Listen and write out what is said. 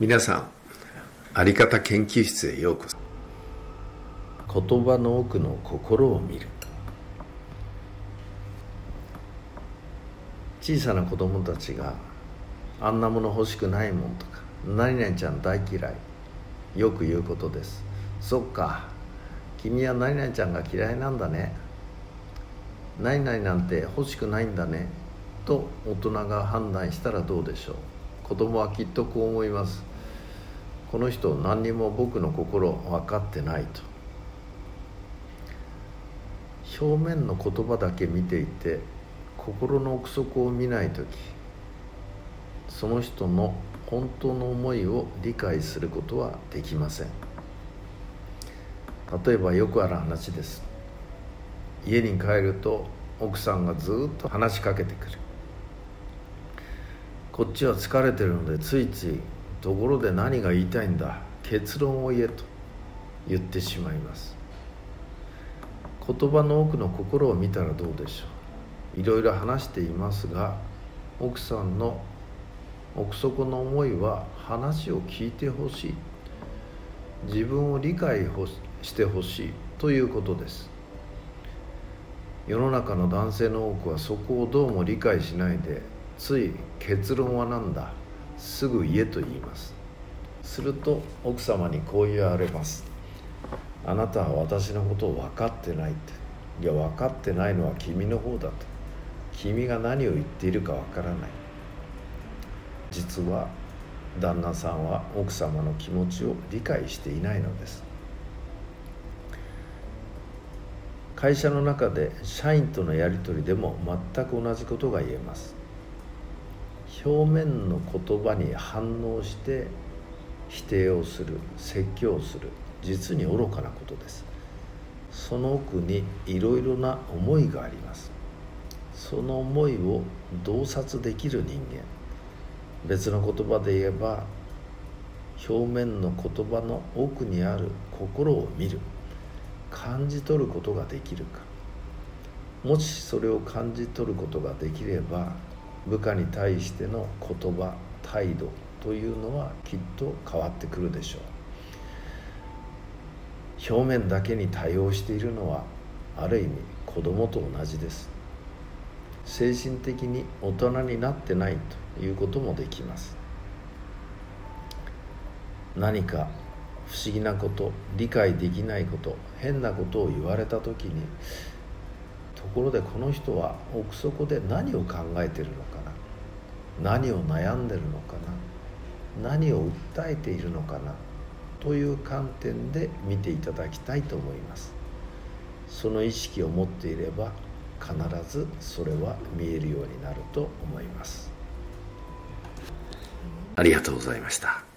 皆さんあり方研究室へようこそ。言葉の奥の心を見る。小さな子供たちがあんなもの欲しくないもんとか何々ちゃん大嫌いよく言うことです。そっか君は何々ちゃんが嫌いなんだね。何々なんて欲しくないんだね。と大人が判断したらどうでしょう。子供はきっとこう思います。この人何にも僕の心分かってないと。表面の言葉だけ見ていて心の奥底を見ない時その人の本当の思いを理解することはできません。例えばよくある話です。家に帰ると奥さんがずっと話しかけてくる。こっちは疲れてるのでついつい「ところで何が言いたいんだ結論を言え」と言ってしまいます。言葉の奥の心を見たらどうでしょう。いろいろ話していますが奥さんの奥底の思いは話を聞いてほしい。自分を理解してほしいということです。世の中の男性の多くはそこをどうも理解しないでつい結論は何だ？すぐ言えと言います。すると奥様にこう言われます。あなたは私のことを分かってないって。いや分かってないのは君の方だと。君が何を言っているか分からない。実は旦那さんは奥様の気持ちを理解していないのです。会社の中で社員とのやり取りでも全く同じことが言えます。表面の言葉に反応して否定をする説教する。実に愚かなことです。その奥にいろいろな思いがあります。その思いを洞察できる人間。別の言葉で言えば表面の言葉の奥にある心を見る。感じ取ることができるか。もしそれを感じ取ることができれば部下に対しての言葉態度というのはきっと変わってくるでしょう。表面だけに対応しているのはある意味子供と同じです。精神的に大人になってないということもできます。何か不思議なこと理解できないこと変なことを言われた時にところでこの人は奥底で何を考えてるのかな？何を悩んでるのかな？何を訴えているのかな？という観点で見ていただきたいと思います。その意識を持っていれば必ずそれは見えるようになると思います。ありがとうございました。